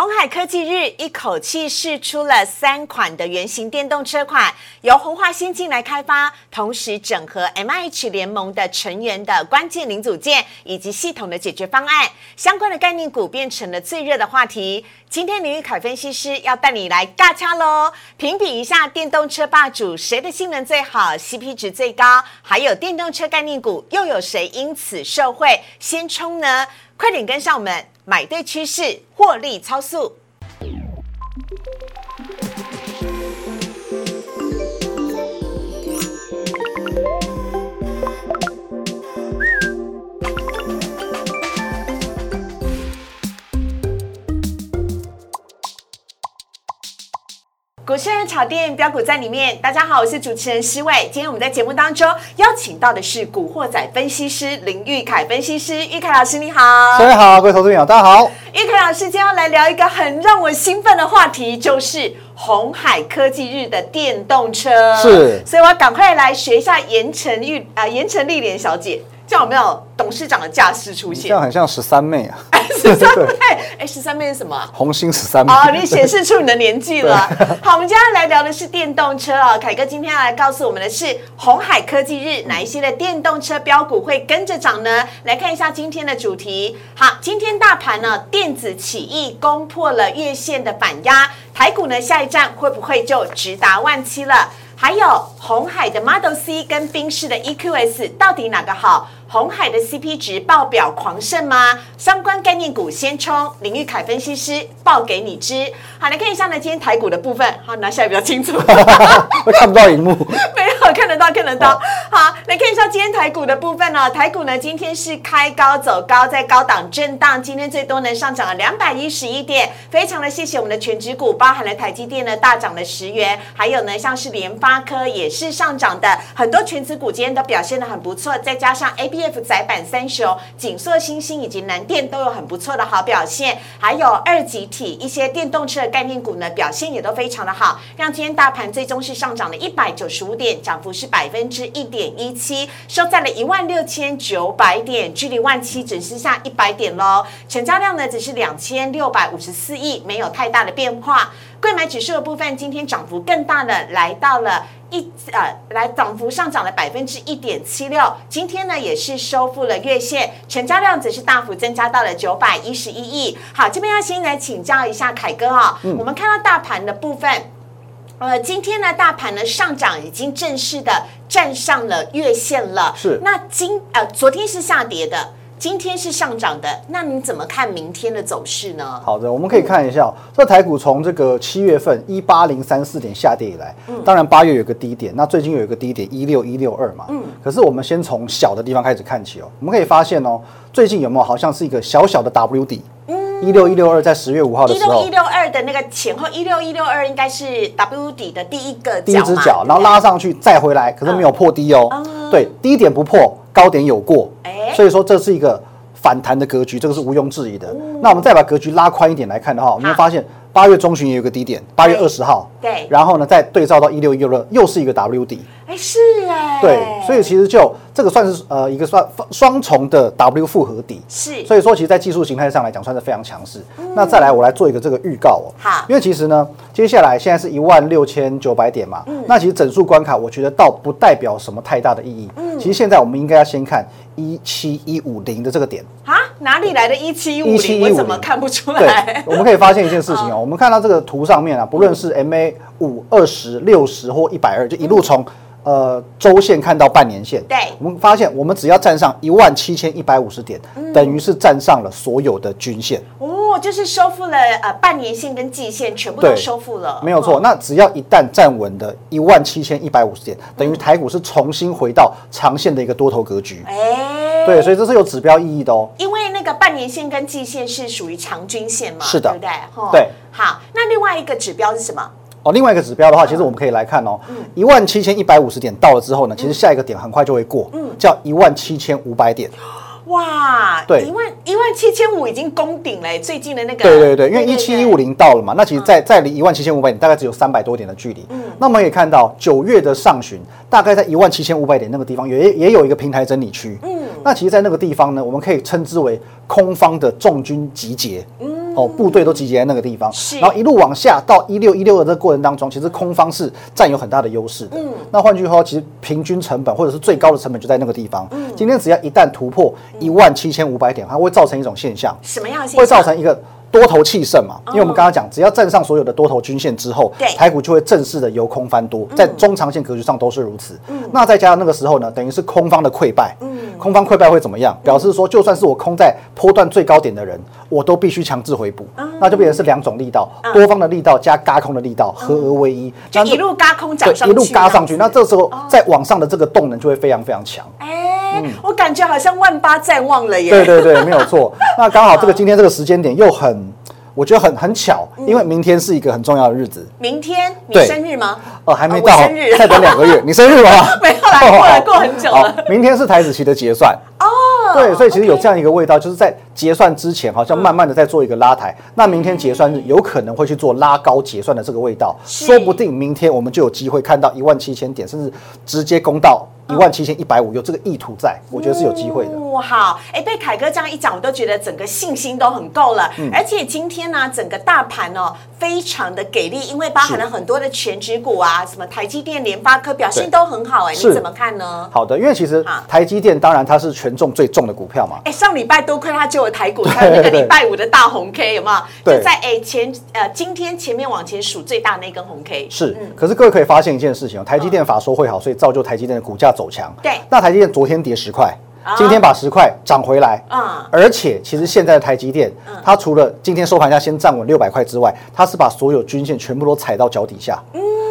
红海科技日一口气试出了三款的原型电动车款，由红华先进来开发，同时整合 M H 联盟的成员的关键零组件以及系统的解决方案，相关的概念股变成了最热的话题。今天林玉凯分析师要带你来尬掐喽，评比一下电动车霸主谁的性能最好，CP 值最高，还有电动车概念股又有谁因此受惠先冲呢？快点跟上我们！买对趋势，获利超速。股市人炒店标股在里面，大家好，我是主持人施伟。今天我们在节目当中邀请到的是古惑仔分析师林玉凯分析师，玉凯老师你好，各位好，各位投资朋友大家好。玉凯老师今天要来聊一个很让我兴奋的话题，就是红海科技日的电动车。是，所以我要赶快来学一下盐城玉啊，盐城丽莲小姐。这样有没有董事长的架势出现？这样很像十三妹啊！十三妹，哎，十三妹是什么？红星十三妹。哦，你显示出你的年纪了。好，我们今天来聊的是电动车哦。凯哥今天要来告诉我们的是红海科技日，哪一些的电动车标股会跟着涨呢？来看一下今天的主题。好，今天大盘呢，电子起义攻破了月线的反压，台股呢下一站会不会就直达万七了？还有红海的 Model C 跟宾士的 EQS 到底哪个好？红海的 CP 值爆表狂胜吗？相关概念股先冲，林玉凯分析师报给你知。好，来看一下呢，今天台股的部分，好拿下来比较清楚，我看不到荧幕，看得到，看得到。好，来看一下今天台股的部分哦。台股呢今天是开高走高，在高档震荡，今天最多呢上涨了两百一十一点，非常的谢谢我们的全指股，包含了台积电呢大涨了十元，还有呢像是联发科也是上涨的，很多全指股今天都表现的很不错，再加上 A B F 窄板三雄、景硕、星星以及南电都有很不错的好表现，还有二级体一些电动车的概念股呢，表现也都非常的好，让今天大盘最终是上涨了一百九十五点，涨幅是百分之一点一七，收在了一万六千九百点，距离万七只剩下一百点喽。成交量呢只是两千六百五十四亿，没有太大的变化。贵买指数的部分，今天涨幅更大的，来到了一呃，来涨幅上涨了百分之一点七六。今天呢，也是收复了月线，成交量则是大幅增加到了九百一十一亿。好，这边要先来请教一下凯哥啊，我们看到大盘的部分，呃，今天呢，大盘呢上涨已经正式的站上了月线了。是，那今呃，昨天是下跌的。今天是上涨的，那你怎么看明天的走势呢？好的，我们可以看一下，这台股从这个七月份一八零三四点下跌以来，嗯当然八月有个低点，那最近有一个低点一六一六二嘛，嗯，可是我们先从小的地方开始看起哦，我们可以发现哦，最近有没有好像是一个小小的 W 底？嗯，一六一六二在十月五号的时候，一六一六二的那个前后，一六一六二应该是 W 底的第一个第一只脚，然后拉上去再回来，可是没有破低哦，对，低点不破，高点有过，哎，所以说这是一个。反弹的格局，这个是毋庸置疑的。那我们再把格局拉宽一点来看的话，我们会发现八月中旬也有个低点，八月二十号。对。然后呢，再对照到一六一六二，又是一个 W 底。哎，是哎。对，所以其实就这个算是呃一个算双重的 W 复合底。是。所以说，其实，在技术形态上来讲，算是非常强势。那再来，我来做一个这个预告哦。好。因为其实呢，接下来现在是一万六千九百点嘛。嗯。那其实整数关卡，我觉得倒不代表什么太大的意义。嗯。其实现在我们应该要先看。一七一五零的这个点啊，哪里来的一七一五零？我怎么看不出来？我们可以发现一件事情哦，我们看到这个图上面啊，不论是 MA 五、二十、六十或一百二，就一路从呃周线看到半年线。对，我们发现我们只要站上一万七千一百五十点，等于是站上了所有的均线。哦，就是收复了呃半年线跟季线，全部都收复了。没有错，那只要一旦站稳的一万七千一百五十点，等于台股是重新回到长线的一个多头格局。哎，对，所以这是有指标意义的哦。因为那个半年线跟季线是属于长均线嘛，是的，对不对？对。好，那另外一个指标是什么？哦，另外一个指标的话，其实我们可以来看哦，一万七千一百五十点到了之后呢，其实下一个点很快就会过，嗯，叫一万七千五百点。哇，对，一万一万七千五已经攻顶了，最近的那个，对对对，因为一七一五零到了嘛，那其实在在离一万七千五百点大概只有三百多点的距离。嗯，那我们也看到九月的上旬，大概在一万七千五百点那个地方也也有一个平台整理区。嗯，那其实，在那个地方呢，我们可以称之为空方的重军集结。嗯。哦，部队都集结在那个地方，是然后一路往下到一六一六的这个过程当中，其实空方是占有很大的优势的。嗯，那换句话说，其实平均成本或者是最高的成本就在那个地方。嗯，今天只要一旦突破一万七千五百点，它会造成一种现象，什么样现象？会造成一个。多头气盛嘛，因为我们刚刚讲，只要站上所有的多头均线之后对，台股就会正式的由空翻多，在中长线格局上都是如此。那再加上那个时候呢，等于是空方的溃败，空方溃败会怎么样？表示说，就算是我空在波段最高点的人，我都必须强制回补，那就变成是两种力道，多方的力道加嘎空的力道合而为一，就一路嘎空涨，上去，一路嘎上去。那这时候哦。在往上的这个动能就会非常非常强。哎，我感觉好像万八在望了耶。对对对，没有错。那刚好这个今天这个时间点又很，我觉得很很巧，因为明天是一个很重要的日子。明天你生日吗？哦，还没哦到我生日，再等两个月。你生日了吗？没有啦 过了好过很久了明天是台子期的结算。哦，对，所以其实有这样一个味道，就是在结算之前，好像慢慢的在做一个拉抬。那明天结算日有可能会去做拉高结算的这个味道，是说不定明天我们就有机会看到一万七千点，甚至直接攻到一万七千一百五，有这个意图在，我觉得是有机会的。哦，好，哎，被凯哥这样一讲，我都觉得整个信心都很够了。嗯。而且今天呢，整个大盘哦，非常的给力，因为包含了很多的全指股啊，什么台积电、联发科表现都很好，哎，你怎么看呢？好的，因为其实好。台积电当然它是权重最重的股票嘛，哎，上礼拜多亏它救了台股，才有那个礼拜五的大红 K，有没有？对。就在哎前呃今天前面往前数最大那根红 K，是，可是各位可以发现一件事情哦，台积电法说会好，所以造就台积电的股价走强。对那台积电昨天跌十块啊，今天把十块涨回来。嗯而且其实现在的台积电，它除了今天收盘价先站稳六百块之外，它是把所有均线全部都踩到脚底下，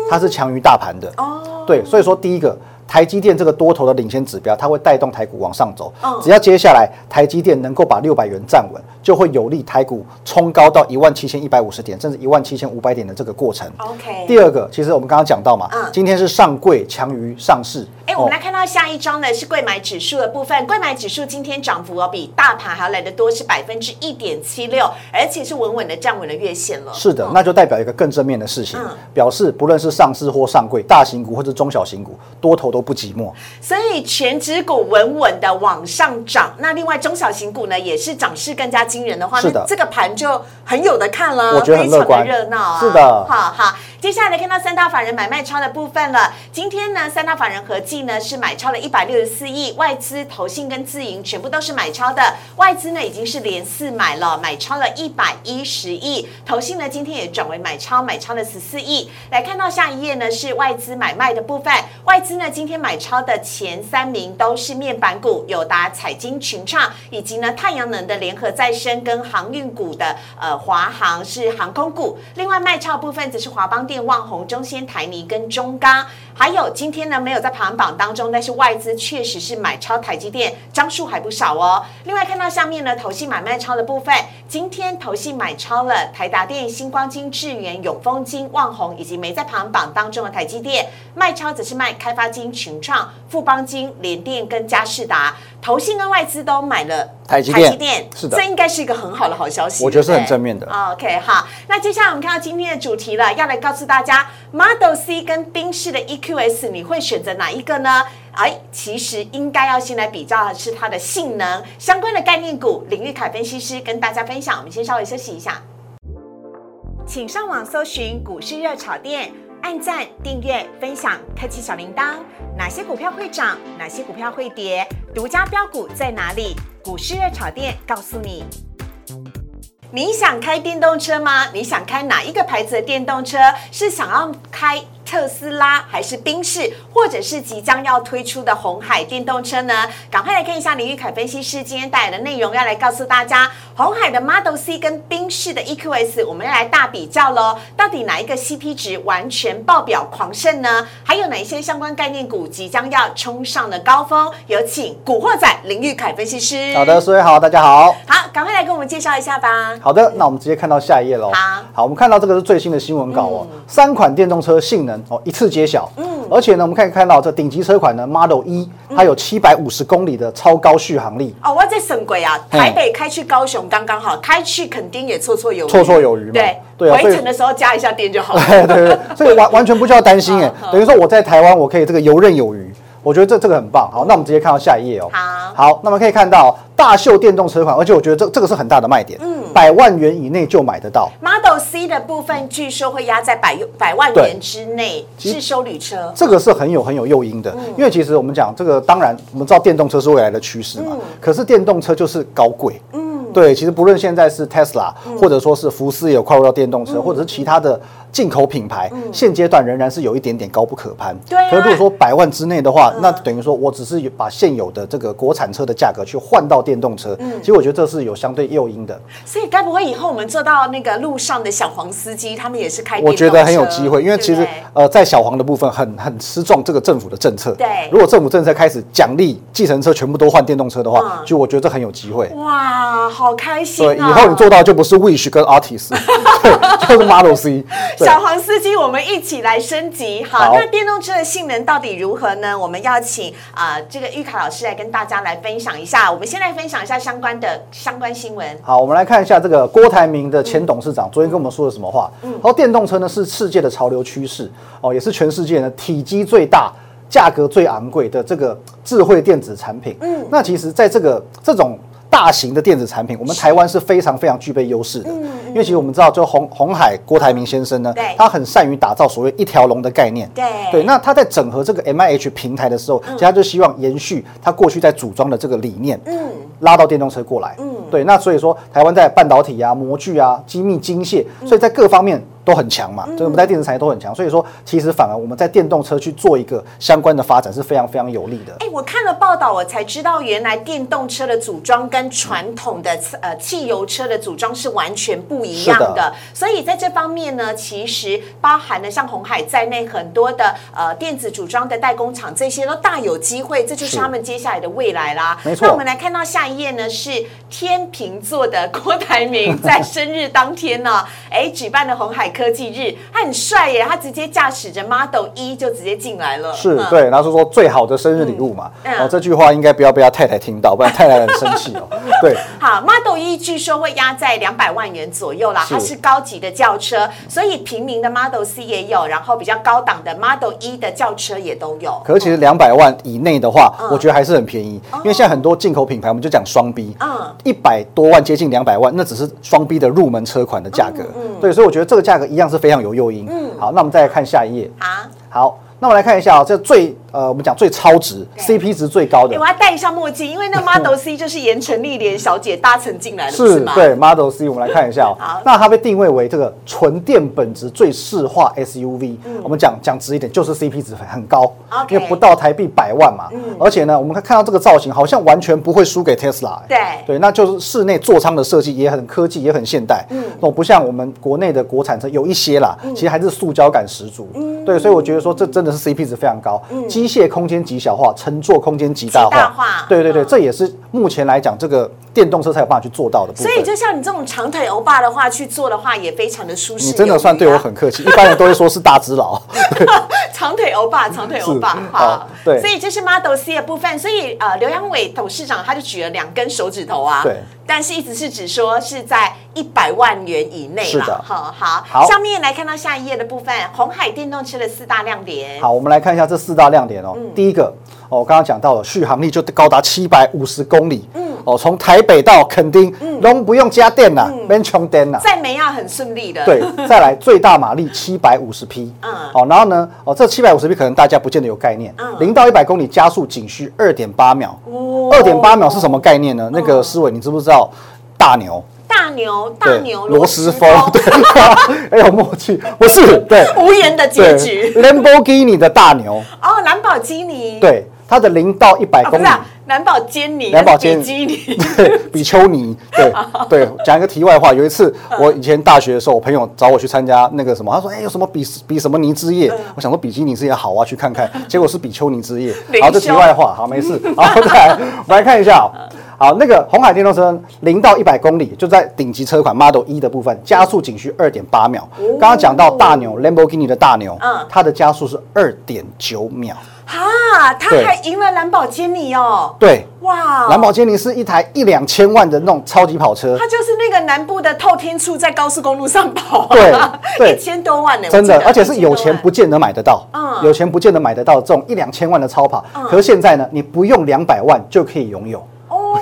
它是强于大盘的。哦，对，所以说第一个。台积电这个多头的领先指标，它会带动台股往上走嗯。只要接下来台积电能够把六百元站稳，就会有利台股冲高到一万七千一百五十点，甚至一万七千五百点的这个过程。OK 第二个，其实我们刚刚讲到嘛，嗯今天是上柜强于上市。哎，我们哦来看到下一张呢是贵买指数的部分，贵买指数今天涨幅哦比大盘还要来得多，是百分之一点七六，而且是稳稳的站稳了月线了。是的嗯，那就代表一个更正面的事情嗯，表示不论是上市或上柜，大型股或者中小型股，多头都不寂寞。所以全指股稳稳的往上涨，那另外中小型股呢也是涨势更加惊人的话，那这个盘就很有的看了，我觉得很乐观。非常的热闹啊。是的。好好，接下来看到三大法人买卖超的部分了。今天呢，三大法人合计呢是买超了一百六十四亿，外资、投信跟自营全部都是买超的。外资呢已经是连四买了，买超了一百一十亿，投信呢今天也转为买超，买超了十四亿。来看到下一页呢是外资买卖的部分，外资呢今天买超的前三名都是面板股，友达、彩金、群创，以及呢太阳能的联合再生跟航运股的呃华航是航空股。另外卖超部分则是华邦电、旺宏、中仙、台泥跟中钢。还有今天呢没有在排行榜当中，但是外资确实是买超台积电，张数还不少哦。另外看到下面呢投信买卖超的部分，今天投信买超了台达电、星光金、智源、永丰金、旺宏以及没在排行榜当中的台积电，卖超则是卖开发金、群创、富邦金、联电跟嘉士达。投信跟外资都买了台积电是的这应该是一个很好的好消息。我觉得是很正面的 OK，好，那接下来我们看到今天的主题了，要来告诉大家，Model C 跟宾士的 Q S 你会选择哪一个呢？哎，其实应该要先来比较的是它的性能相关的概念股，领域凯分析师跟大家分享。我们先稍微休息一下，请上网搜寻股市热炒店。按赞、订阅、分享，开启小铃铛。哪些股票会涨？哪些股票会跌？独家标股在哪里？股市热炒店告诉你。你想开电动车吗？你想开哪一个牌子的电动车？是想要开特斯拉，还是宾士，或者是即将要推出的红海电动车呢？赶快来看一下林玉凯分析师今天带来的内容，要来告诉大家，红海的 Model C 跟宾士的 EQS，我们要来大比较喽。到底哪一个 CP 值完全爆表狂胜呢？还有哪一些相关概念股即将要冲上了高峰？有请古惑仔林玉凯分析师。好的，，各位好，大家好。好，赶快来跟我们介绍一下吧。好的，那我们直接看到下一页喽。好我们看到这个是最新的新闻稿哦，三款电动车性能哦一次揭晓。嗯，而且呢，我们可以看到这顶级车款呢 Model 一，它有七百五十公里的超高续航力。哦，我在省轨啊，嗯台北开去高雄刚刚好，开去垦丁也绰绰有余，绰绰有余嘛对，对啊回程的时候加一下电就好了。对对对，所以完 完全不需要担心哎嗯，等于说我在台湾我可以这个游刃有余。我觉得这这个很棒。好，那我们直接看到下一页哦。好。好，那么可以看到大秀电动车款，而且我觉得这这个是很大的卖点，嗯，百万元以内就买得到。Model C 的部分据说会压在百百万元之内，是修旅车。这个是很有很有诱因的，因为其实我们讲这个，当然我们知道电动车是未来的趋势嘛，可是电动车就是高贵，嗯，对，其实不论现在是 Tesla，、或者说是福斯也有跨入到电动车，或者是其他的进口品牌，现阶段仍然是有一点点高不可攀。对啊。可是如果说百万之内的话，那等于说我只是把现有的这个国产车的价格去换到电动车，其实我觉得这是有相对诱因的。所以该不会以后我们坐到那个路上的小黄司机，他们也是开？我觉得很有机会，因为其实对呃，在小黄的部分很很吃重这个政府的政策。对如果政府政策开始奖励计程车全部都换电动车的话，嗯就我觉得这很有机会。哇，好开心对，啊！以后你做到就不是 Wish 跟 Artist，对，就是 Model C。小黄司机，我们一起来升级。好，那电动车的性能到底如何呢？我们要请啊、呃这个玉卡老师来跟大家来分享一下。我们先来分享一下相关的相关新闻。好，我们来看一下这个郭台铭的前董事长昨天跟我们说了什么话。嗯，然后电动车呢是世界的潮流趋势哦，也是全世界呢体积最大、价格最昂贵的这个智慧电子产品。嗯，那其实在这个这种大型的电子产品，我们台湾是非常非常具备优势的。嗯，因为其实我们知道，就红红海郭台铭先生呢对，他很善于打造所谓一条龙的概念。对对，那他在整合这个 M I H 平台的时候，其实他就希望延续他过去在组装的这个理念。嗯，拉到电动车过来。嗯，对，那所以说台湾在半导体啊、模具啊、精密精械，所以在各方面都很强嘛。所以我们在电子产业都很强，所以说其实反而我们在电动车去做一个相关的发展是非常非常有利的。哎，我看了报道，我才知道原来电动车的组装跟传统的呃汽油车的组装是完全不一样的。是的所以在这方面呢，其实包含了像红海在内很多的呃电子组装的代工厂，这些都大有机会，这就是是他们接下来的未来啦。没错那我们来看到下一页呢，是天秤座的郭台铭在生日当天呢，哎，举办了红海科技日，他很帅耶，他直接驾驶着 Model 一就直接进来了。嗯是对，然后是说最好的生日礼物嘛。嗯哦，这句话应该不要被他太太听到，不然太太很生气哦。对，好，Model 一据说会压在两百万元左右啦，它是高级的轿车，所以平民的 Model C 也有，然后比较高档的 Model 一的轿车也都有。可是其实两百万以内的话，嗯我觉得还是很便宜，因为现在很多进口品牌，我们就讲双 B，嗯一百多万接近两百万，那只是双 B 的入门车款的价格。嗯对，所以我觉得这个价格一样是非常有诱因。嗯好，那我们再来看下一页。啊，好，那我们来看一下哦，这最呃，我们讲最超值，CP 值最高的哎，我要戴一下墨镜，因为那 Model C 就是盐城丽莲小姐搭乘进来的，是对 Model C，我们来看一下哦好。那它被定位为这个纯电本质最适化 SUV。我们讲讲直一点，就是 CP 值很高因为不到台币百万嘛。而且呢，我们看看到这个造型，好像完全不会输给 Tesla。对对，那就是室内座舱的设计也很科技，也很现代。嗯，那不像我们国内的国产车有一些啦，其实还是塑胶感十足。嗯，对，所以我觉得说这真的是 CP 值非常高。嗯，机械空间极小化，乘坐空间极大化。对对对，嗯这也是目前来讲这个电动车才有办法去做到的部分。所以就像你这种长腿欧巴的话，去做的话也非常的舒适。你真的算对我很客气，一般人都会说是大只佬。长腿欧巴，长腿欧巴，好好，对所以这是 Model C 的部分，所以呃，刘阳伟董事长他就举了两根手指头啊，对，但是一直是指说是在一百万元以内的好好，好下面来看到下一页的部分，红海电动车的四大亮点，好，我们来看一下这四大亮点哦。嗯第一个哦，我刚刚讲到了续航力就高达七百五十公里。嗯。哦，从台北到垦丁，都不用加电呐，嗯。不用充电呐。在梅亚很顺利的，对，再来最大马力七百五十匹，嗯。好，然后呢，哦，这七百五十匹可能大家不见得有概念。嗯，零到一百公里加速仅需二点八秒，哦。二点八秒是什么概念呢？那个思伟，你知不知道？大牛，大牛大，牛罗斯风，对，很有 默契，不是，对，无言的结局，Lamborghini 的大牛，哦，兰博基尼，对，它的零到一百公里是。啊，兰博基尼，兰宝坚尼对，比丘尼，对 对。讲一个题外话，有一次我以前大学的时候，我朋友找我去参加那个什么，他说：“哎，有什么比比什么尼之夜？”我想说比基尼之夜好啊，去看看。结果是比丘尼之夜。灵好，这题外话，好，没事。好，再来，我们来看一下哦。好，那个红海电动车零到一百公里，就在顶级车款 Model 一的部分，加速仅需二点八秒。刚刚讲到大牛 Lamborghini 的大牛嗯，它的加速是二点九秒。哈，他还赢了兰博基尼哦，对，哇，兰博基尼是一台一两千万的那种超级跑车。它就是那个南部的透天处在高速公路上跑。啊，对 对。一千多万呢，真的而且是有1000多万。钱不见得买得到，嗯。有钱不见得买得到这种一两千万的超跑。可是现在呢，你不用两百万就可以拥有。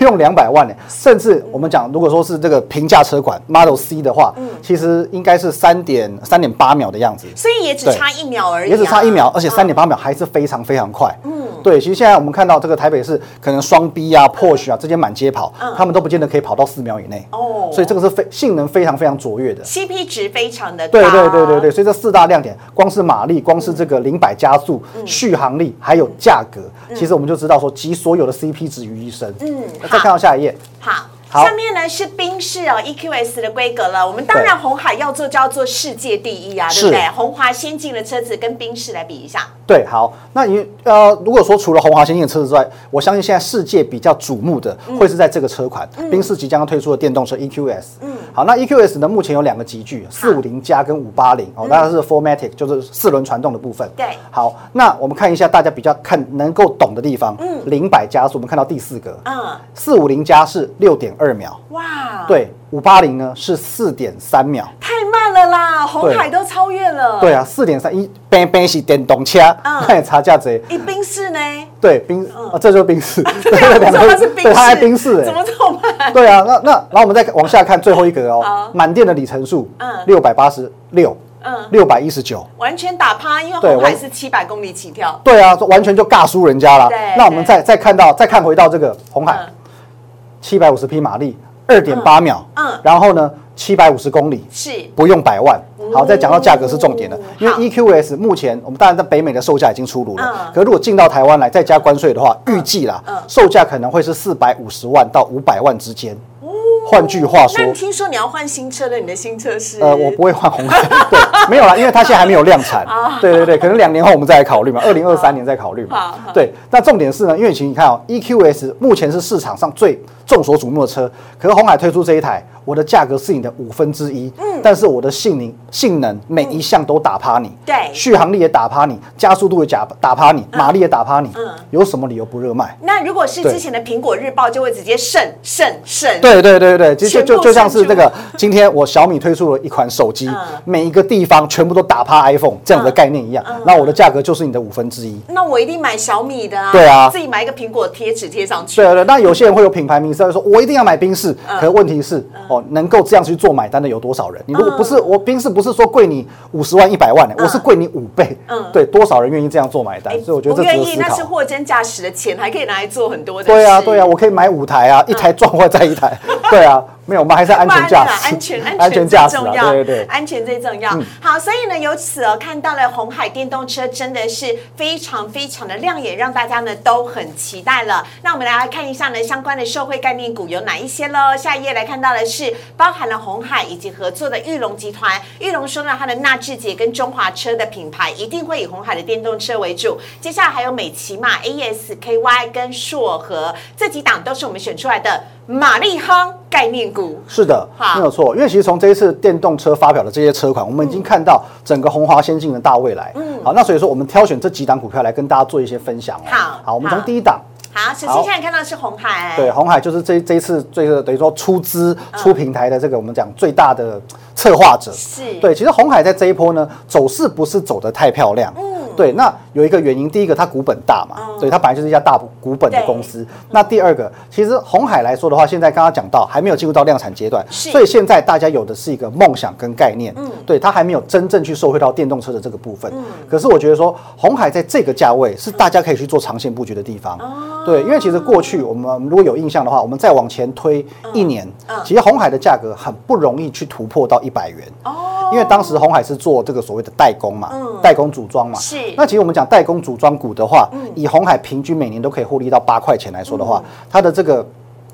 用两百万呢，甚至我们讲，如果说是这个平价车款 Model C 的话，嗯。其实应该是三点三点八秒的样子，所以也只差一秒而已啊，也只差一秒，而且三点八秒还是非常非常快。嗯，对，其实现在我们看到这个台北市可能双 B 啊、Porsche 啊这些满街跑，他们都不见得可以跑到四秒以内。嗯哦。所以这个是非性能非常非常卓越的。CP 值非常的高，对对对对对，所以这四大亮点，光是马力，光是这个零百加速、嗯。续航力，还有价格，其实我们就知道说集所有的 CP 值于一身。嗯。那再看到下一页，好。下面呢是宾士哦 EQS 的规格了。我们当然红海要做就要做世界第一啊，对是不对？红华先进的车子跟宾士来比一下，对，好，那你呃，如果说除了红华先进的车子之外，我相信现在世界比较瞩目的嗯会是在这个车款，宾士即将要推出的电动车 EQS。嗯，好，那 EQS 呢，目前有两个级距，四五零加跟五八零，哦，那是 Formatic，就是四轮传动的部分。对。好，那我们看一下大家比较看能够懂的地方，嗯，零百加速，我们看到第四个，嗯，四五零加是六点二秒，哇，，对，五八零呢是四点三秒。太慢了啦，红海都超越了。对，啊，四点三一，边边是电动车，嗯 那也差价值。一冰室呢？对，冰啊，这就是冰室，对对啊，两我知道它是冰室，对，它还宾士怎么哎，这么慢？对啊，那那然后我们再往下看最后一格哦好，满电的里程数，嗯六百八十六，嗯六百一十九，完全打趴，因为红海是七百公里起跳。对啊，完全就尬输人家了对。那我们再再看到再看回到这个红海嗯，七百五十匹马力，二点八秒，嗯。嗯然后呢，七百五十公里，是，不用百万。好，再讲到价格是重点的，因为 EQS 目前我们当然在北美的售价已经出炉了嗯，可如果进到台湾来再加关税的话，预计啦嗯，售价可能会是四百五十万到五百万之间。换句话说听说你要换新车的，你的新车是？呃，我不会换红海，对，没有啦，因为它现在还没有量产。对对对，可能两年后我们再来考虑嘛，二零二三年再考虑嘛好。对，那重点是呢，因为其实你看哦，EQS 目前是市场上最众所瞩目的车，可是红海推出这一台，我的价格是你的五分之一，嗯，但是我的性能性能每一项都打趴你，对。续航力也打趴你，加速度也打打趴你，马力也打趴你，嗯。有什么理由不热卖？那如果是之前的苹果日报，就会直接胜胜胜。对对对对，就就就就像是这个，今天我小米推出了一款手机嗯，每一个地方全部都打趴 iPhone 这样的概念一样，那我的价格就是你的五分之一。那我一定买小米的啊！对啊。自己买一个苹果贴纸贴上去。对对，那有些人会有品牌迷思，会说我一定要买宾士，嗯。可是问题是哦，能够这样去做买单的有多少人？你如果不是我宾士，不是说贵你五十万一百万的，我是贵你五倍嗯，对，多少人愿意这样做买单？哎所以我觉得愿意。那是货真价实的钱，还可以拿来做很多的。对啊，对啊，我可以买五台啊，一台撞坏再一台。对啊，没有，我们还是安全驾驶，安全安安全最重要，对对对。安全最重要。好，所以呢，由此哦，看到了红海电动车真的是非常非常的亮眼，让大家呢都很期待了。那我们来看一下呢，相关的社会概念股有哪一些喽？下一页来看到的是包含了红海以及合作的玉龙集团。玉龙说呢，它的纳智捷跟中华车的品牌一定会以红海的电动车为主。接下来还有美骑马、ASKY 跟硕和这几档都是我们选出来的马力夯概念股。是的好，没有错。因为其实从这一次电动车发表的这些车款，我们已经看到整个红华先进的大未来。嗯，好，那所以说我们挑选这几档股票来跟大家做一些分享哦。好好，我们从第一档。好，首先在看到的是红海，对，红海就是这这一次这个等于说出资嗯出平台的这个我们讲最大的策划者。是对，其实红海在这一波呢走势不是走得太漂亮。嗯，对，那有一个原因，第一个它股本大嘛，对，它本来就是一家大股本的公司。那第二个，其实红海来说的话，现在刚刚讲到还没有进入到量产阶段，所以现在大家有的是一个梦想跟概念。嗯，对，它还没有真正去受惠到电动车的这个部分。嗯，可是我觉得说红海在这个价位是大家可以去做长线布局的地方。对，因为其实过去我们如果有印象的话，我们再往前推一年，其实红海的价格很不容易去突破到一百元。哦，因为当时红海是做这个所谓的代工嘛，代工组装嘛。是那其实我们讲代工组装股的话，以红海平均每年都可以获利到八块钱来说的话，它的这个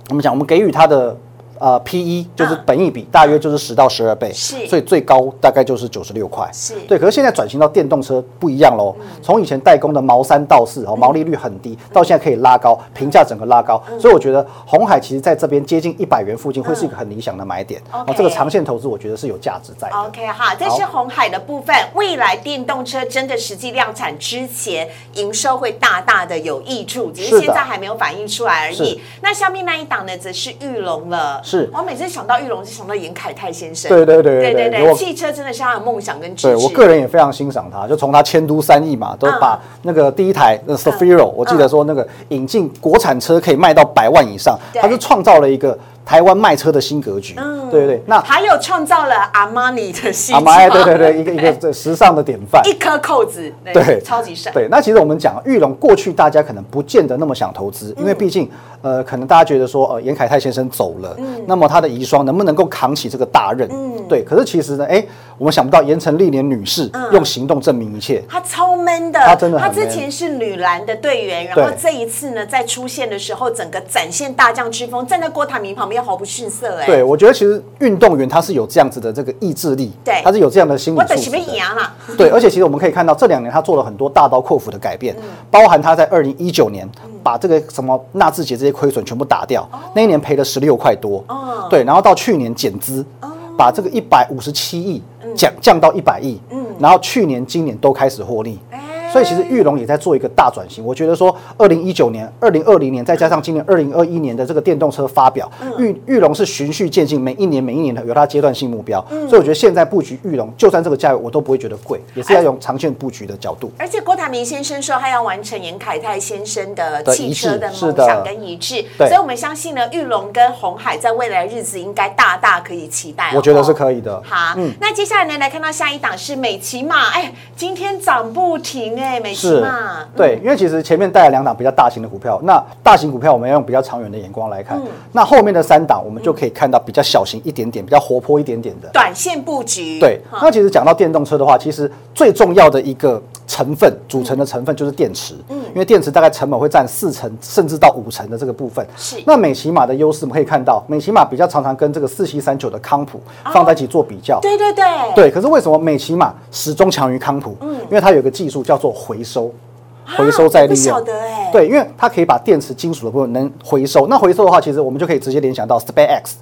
我们讲我们给予它的。呃，P E 就是本益比，大约就是十到十二倍，是所以最高大概就是九十六块，是对。可是现在转型到电动车不一样喽，从以前代工的毛三到四哦，毛利率很低，到现在可以拉高，评价整个拉高，所以我觉得红海其实在这边接近一百元附近会是一个很理想的买点，哦这个长线投资我觉得是有价值在的。OK 哈，这是红海的部分。未来电动车真的实际量产之前，营收会大大的有益处，只是现在还没有反映出来而已。那下面那一档呢，则是玉龙了。是我每次想到玉龙，就想到严凯泰先生。对对对对对对我汽车真的是他的梦想跟志志。对我个人也非常欣赏他，就从他迁都三亿嘛，都嗯把那个第一台那 Safiro，我记得说那个引进国产车可以卖到百万以上，对他是创造了一个台湾卖车的新格局。嗯对对对，那还有创造了阿玛尼的新阿装，玛尼对对对，一个一个这时尚的典范。一颗扣子，对，超级帅。对，那其实我们讲玉龙，过去大家可能不见得那么想投资，因为毕竟呃，可能大家觉得说呃，严凯泰先生走了，那么他的遗孀能不能够扛起这个大任？嗯对，可是其实呢，哎，我们想不到严成历年女士用行动证明一切。她超 man 的，她真的她之前是女篮的队员，然后这一次呢，在出现的时候，整个展现大将之风，站在郭台铭旁边毫不逊色，哎，对，我觉得其实运动员他是有这样子的这个意志力，对。他是有这样的心理素质对，而且其实我们可以看到这两年他做了很多大刀阔斧的改嗯。变，包含他在二零一九年把这个什么纳智捷这些亏损全部打掉，那一年赔了十六块多，哦。对，然后到去年减资，把这个一百五十七亿嗯。降降到一百亿，嗯。然后去年、今年都开始获利。哎所以其实玉龙也在做一个大转型。我觉得说，二零一九年、二零二零年，再加上今年二零二一年的这个电动车发表，嗯玉玉龙是循序渐进，每一年每一年的有它阶段性目标。嗯所以我觉得现在布局玉龙，就算这个价位我都不会觉得贵，也是要用长线布局的角度。而且郭台铭先生说他要完成严凯泰先生的的汽车的梦想跟一致，对所以我们相信呢，玉龙跟红海在未来日子应该大大可以期待哦。我觉得是可以的。好，嗯那接下来呢，来看到下一档是美骑马，哎，今天涨不停哎，美骑是马，嗯。对，因为其实前面带了两档比较大型的股票，那大型股票我们要用比较长远的眼光来看，嗯。那后面的三档我们就可以看到比较小型一点点、比较活泼一点点的。短线布局，对，那其实讲到电动车的话，其实最重要的一个成分组成的成分就是电池，嗯，因为电池大概成本会占四成甚至到五成的这个部分。是那美骑马的优势，我们可以看到，美骑马比较常常跟这个四七三九的康普放在一起做比较。对对对，对，可是为什么美骑马始终强于康普？嗯，因为它有个技术叫做回收，回收再利用。得哎，对，因为它可以把电池金属的部分能回收。那回收的话，其实我们就可以直接联想到 SpaceX。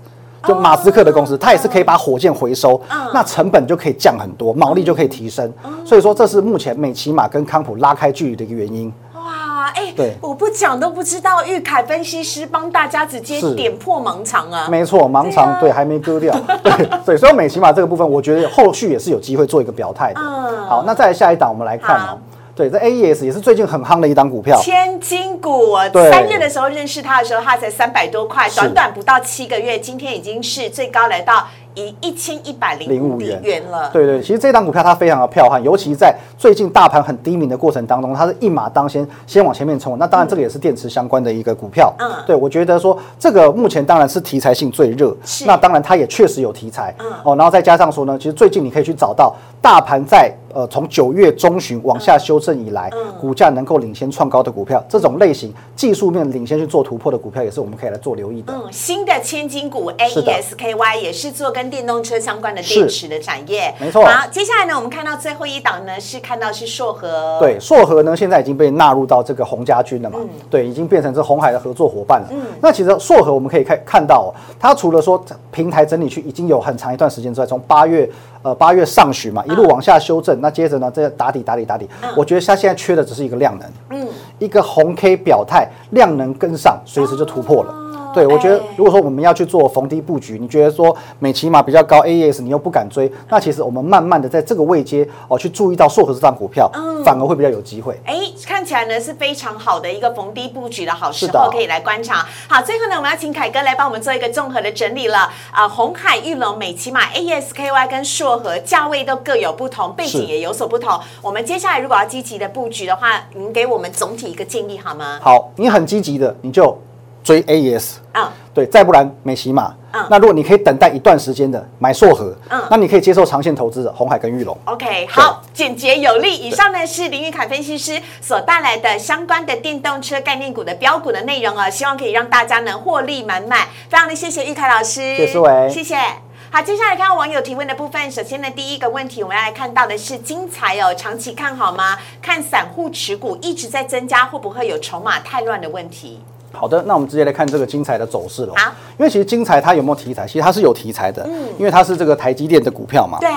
就马斯克的公司，它也是可以把火箭回收，那成本就可以降很多，毛利就可以提升。所以说，这是目前美骑马跟康普拉开距离的一个原因。哇，哎，对我不讲都不知道，玉凯分析师帮大家直接是点破盲肠啊，没错，盲肠对还没割掉，对对，所以美骑马这个部分，我觉得后续也是有机会做一个表态的。嗯好，那再来下一档，我们来看好哦。对，这 AES 也是最近很夯的一档股票。千金股，我对三月的时候认识他的时候，他才三百多块，短短不到七个月，今天已经是最高来到一一千一百零五05元元了。对对，其实这档股票它非常的彪悍，尤其在最近大盘很低迷的过程当中，它是一马当先，先往前面冲。那当然，这个也是电池相关的一个股票。嗯对我觉得说这个目前当然是题材性最热，那当然它也确实有题材。嗯哦，然后再加上说呢，其实最近你可以去找到大盘在呃从九月中旬往下修正以来，嗯。股价能够领先创高的股票，这种类型技术面领先去做突破的股票，也是我们可以来做留意的。嗯，新的千金股 AESKY 也是做跟电动车相关的电池的产业，没错。好，接下来呢，我们看到最后一档呢是看到是硕和，对，硕和呢现在已经被纳入到这个红家军了嘛，对，已经变成这红海的合作伙伴了。嗯。那其实硕和我们可以看看到、哦，它除了说平台整理区已经有很长一段时间之外，从八月呃八月上旬嘛，一路往下修正，那接着呢这打底打底打底，我觉得它现在缺的只是一个量能，嗯，一个红 K 表态，量能跟上，随时就突破了。对，我觉得哎如果说我们要去做逢低布局，你觉得说美骑马比较高，AES 你又不敢追，那其实我们慢慢的在这个位阶哦去注意到硕和这张股票，反而会比较有机会。哎，看起来呢是非常好的一个逢低布局的好时候，可以来观察。好，最后呢，我们要请凯哥来帮我们做一个综合的整理了。啊、红海、玉龙、美骑马、AESKY 跟硕和价位都各有不同，背景也有所不同。我们接下来如果要积极的布局的话，您给我们总体一个建议好吗？好，你很积极的，你就追 AES，嗯，对，再不然美骑马。嗯那如果你可以等待一段时间的买硕和，嗯那你可以接受长线投资的红海跟玉龙。OK，好，简洁有力。以上呢是林玉凯分析师所带来的相关的电动车概念股的标股的内容啊，希望可以让大家能获利满满。非常的谢谢玉凯老师，谢谢思维谢谢。好，接下来看到网友提问的部分。首先呢，第一个问题我们要来看到的是精彩哦，长期看好吗？看散户持股一直在增加，会不会有筹码太乱的问题？好的，那我们直接来看这个精彩的走势了。好，因为其实精彩它有没有题材？其实它是有题材的，嗯因为它是这个台积电的股票嘛。对，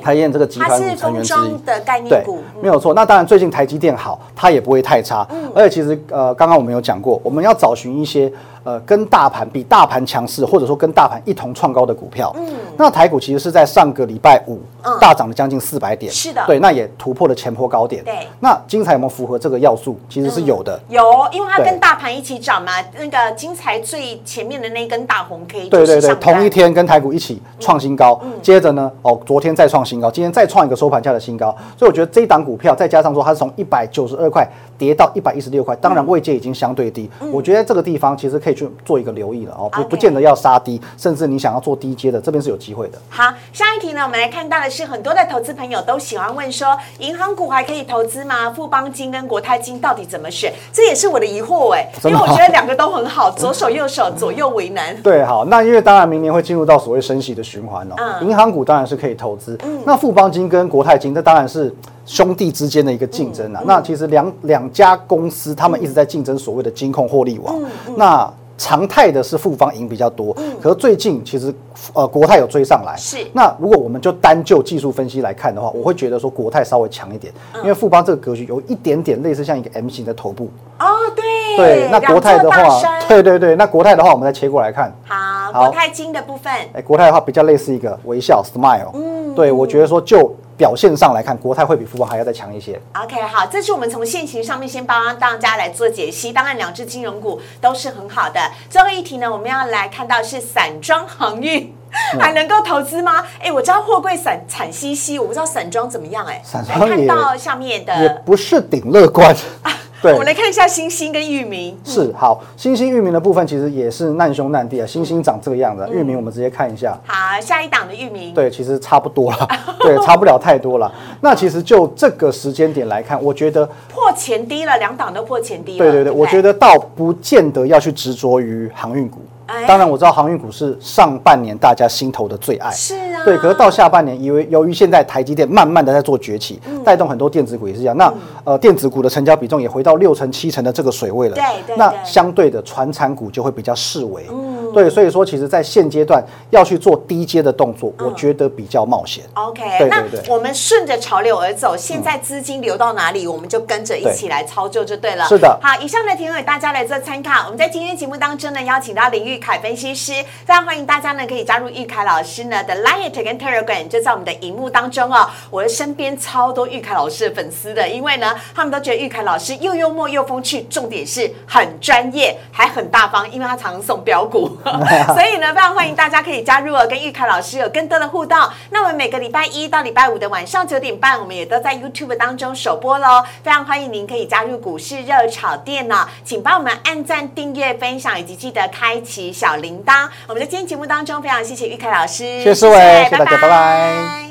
台积电这个集团股成封员之一。的概念对股，，没有错。那当然，最近台积电好，它也不会太差。而且其实呃，刚刚我们有讲过，我们要找寻一些呃跟大盘比大盘强势，或者说跟大盘一同创高的股票。嗯，那台股其实是在上个礼拜五大涨了将近四百点，是的。对，那也突破了前坡高点。对。那精彩有没有符合这个要素？其实是有的。有，因为它跟大盘一起涨嘛，那个精彩最前面的那根大红 K，对对对，同一天跟台股一起创新高，接着呢，哦，昨天再创新高，今天再创一个收盘价的新高，所以我觉得这一档股票再加上说它是从一百九十二块跌到一百一十六块，当然位阶已经相对低，我觉得这个地方其实可以去做一个留意了哦，不不见得要杀低，甚至你想要做低阶的，这边是有机会的。好，下一题呢，我们来看到的是很多的投资朋友都喜欢问说，银行股还可以投资吗？富邦金跟国泰金到底怎么选？这也是我的疑惑哎，因为我觉得两个都很好，左手右手，左右为难。对，好，那因为当然明年会进入到所谓升息的循环哦，嗯银行股当然是可以投资，那富邦金跟国泰金，这当然是兄弟之间的一个竞争啊。那其实两两家公司他们一直在竞争所谓的金控获利网，那。常态的是富邦赢比较多，可是最近其实呃国泰有追上来。是。那如果我们就单就技术分析来看的话，我会觉得说国泰稍微强一点，因为富邦这个格局有一点点类似像一个 M 型的头部。哦，对，对，那国泰的话对对对，那国泰的话，我们再切过来看。好，好。国泰金的部分，哎，国泰的话比较类似一个微笑 smile，嗯，对我觉得说就表现上来看，国泰会比富邦还要再强一些。OK，好，这是我们从现行上面先帮大家来做解析。当然，两只金融股都是很好的。最后一题呢，我们要来看到是散装航运。还能够投资吗？哎，我知道货柜散惨兮兮，我不知道散装怎么样哎。散装看到下面的也的，不是顶乐观，对我们来看一下星星跟域名。是好。星星域名的部分其实也是难兄难弟啊，星星长这个样子，域名我们直接看一下。好，下一档的域名。对，其实差不多了，对，差不了太多了。那其实就这个时间点来看，我觉得，破前低了，两档都破前低了。对对对，我觉得倒不见得要去执着于航运股哎。当然，我知道航运股是上半年大家心头的最爱。是啊，对，可是到下半年，因为由于现在台积电慢慢的在做崛起，嗯带动很多电子股也是一样。那呃，电子股的成交比重也回到六成七成的这个水位了。对对那相对的，传产股就会比较视为。对，所以说其实在现阶段要去做低阶的动作，我觉得比较冒险。OK，对那我们顺着潮流而走，现在资金流到哪里，我们就跟着一起来操作就对了。是的好，以上的提问给大家来做参考。我们在今天节目当中呢，邀请到林玉凯分析师，非常欢迎大家呢可以加入玉凯老师呢的 Line 跟 Telegram，就在我们的荧幕当中哦。我的身边超多玉凯老师的粉丝的，因为呢，他们都觉得玉凯老师又幽默又风趣，重点是很专业，还很大方，因为他常送标股，所以呢，非常欢迎大家可以加入哦，跟玉凯老师有更多的互动。那我们每个礼拜一到礼拜五的晚上九点半，我们也都在 YouTube 当中首播喽。非常欢迎您可以加入股市热炒店哦，请帮我们按赞、订阅、分享，以及记得开启小铃铛。我们在今天节目当中，非常谢谢玉凯老师，谢谢思维谢谢大家拜拜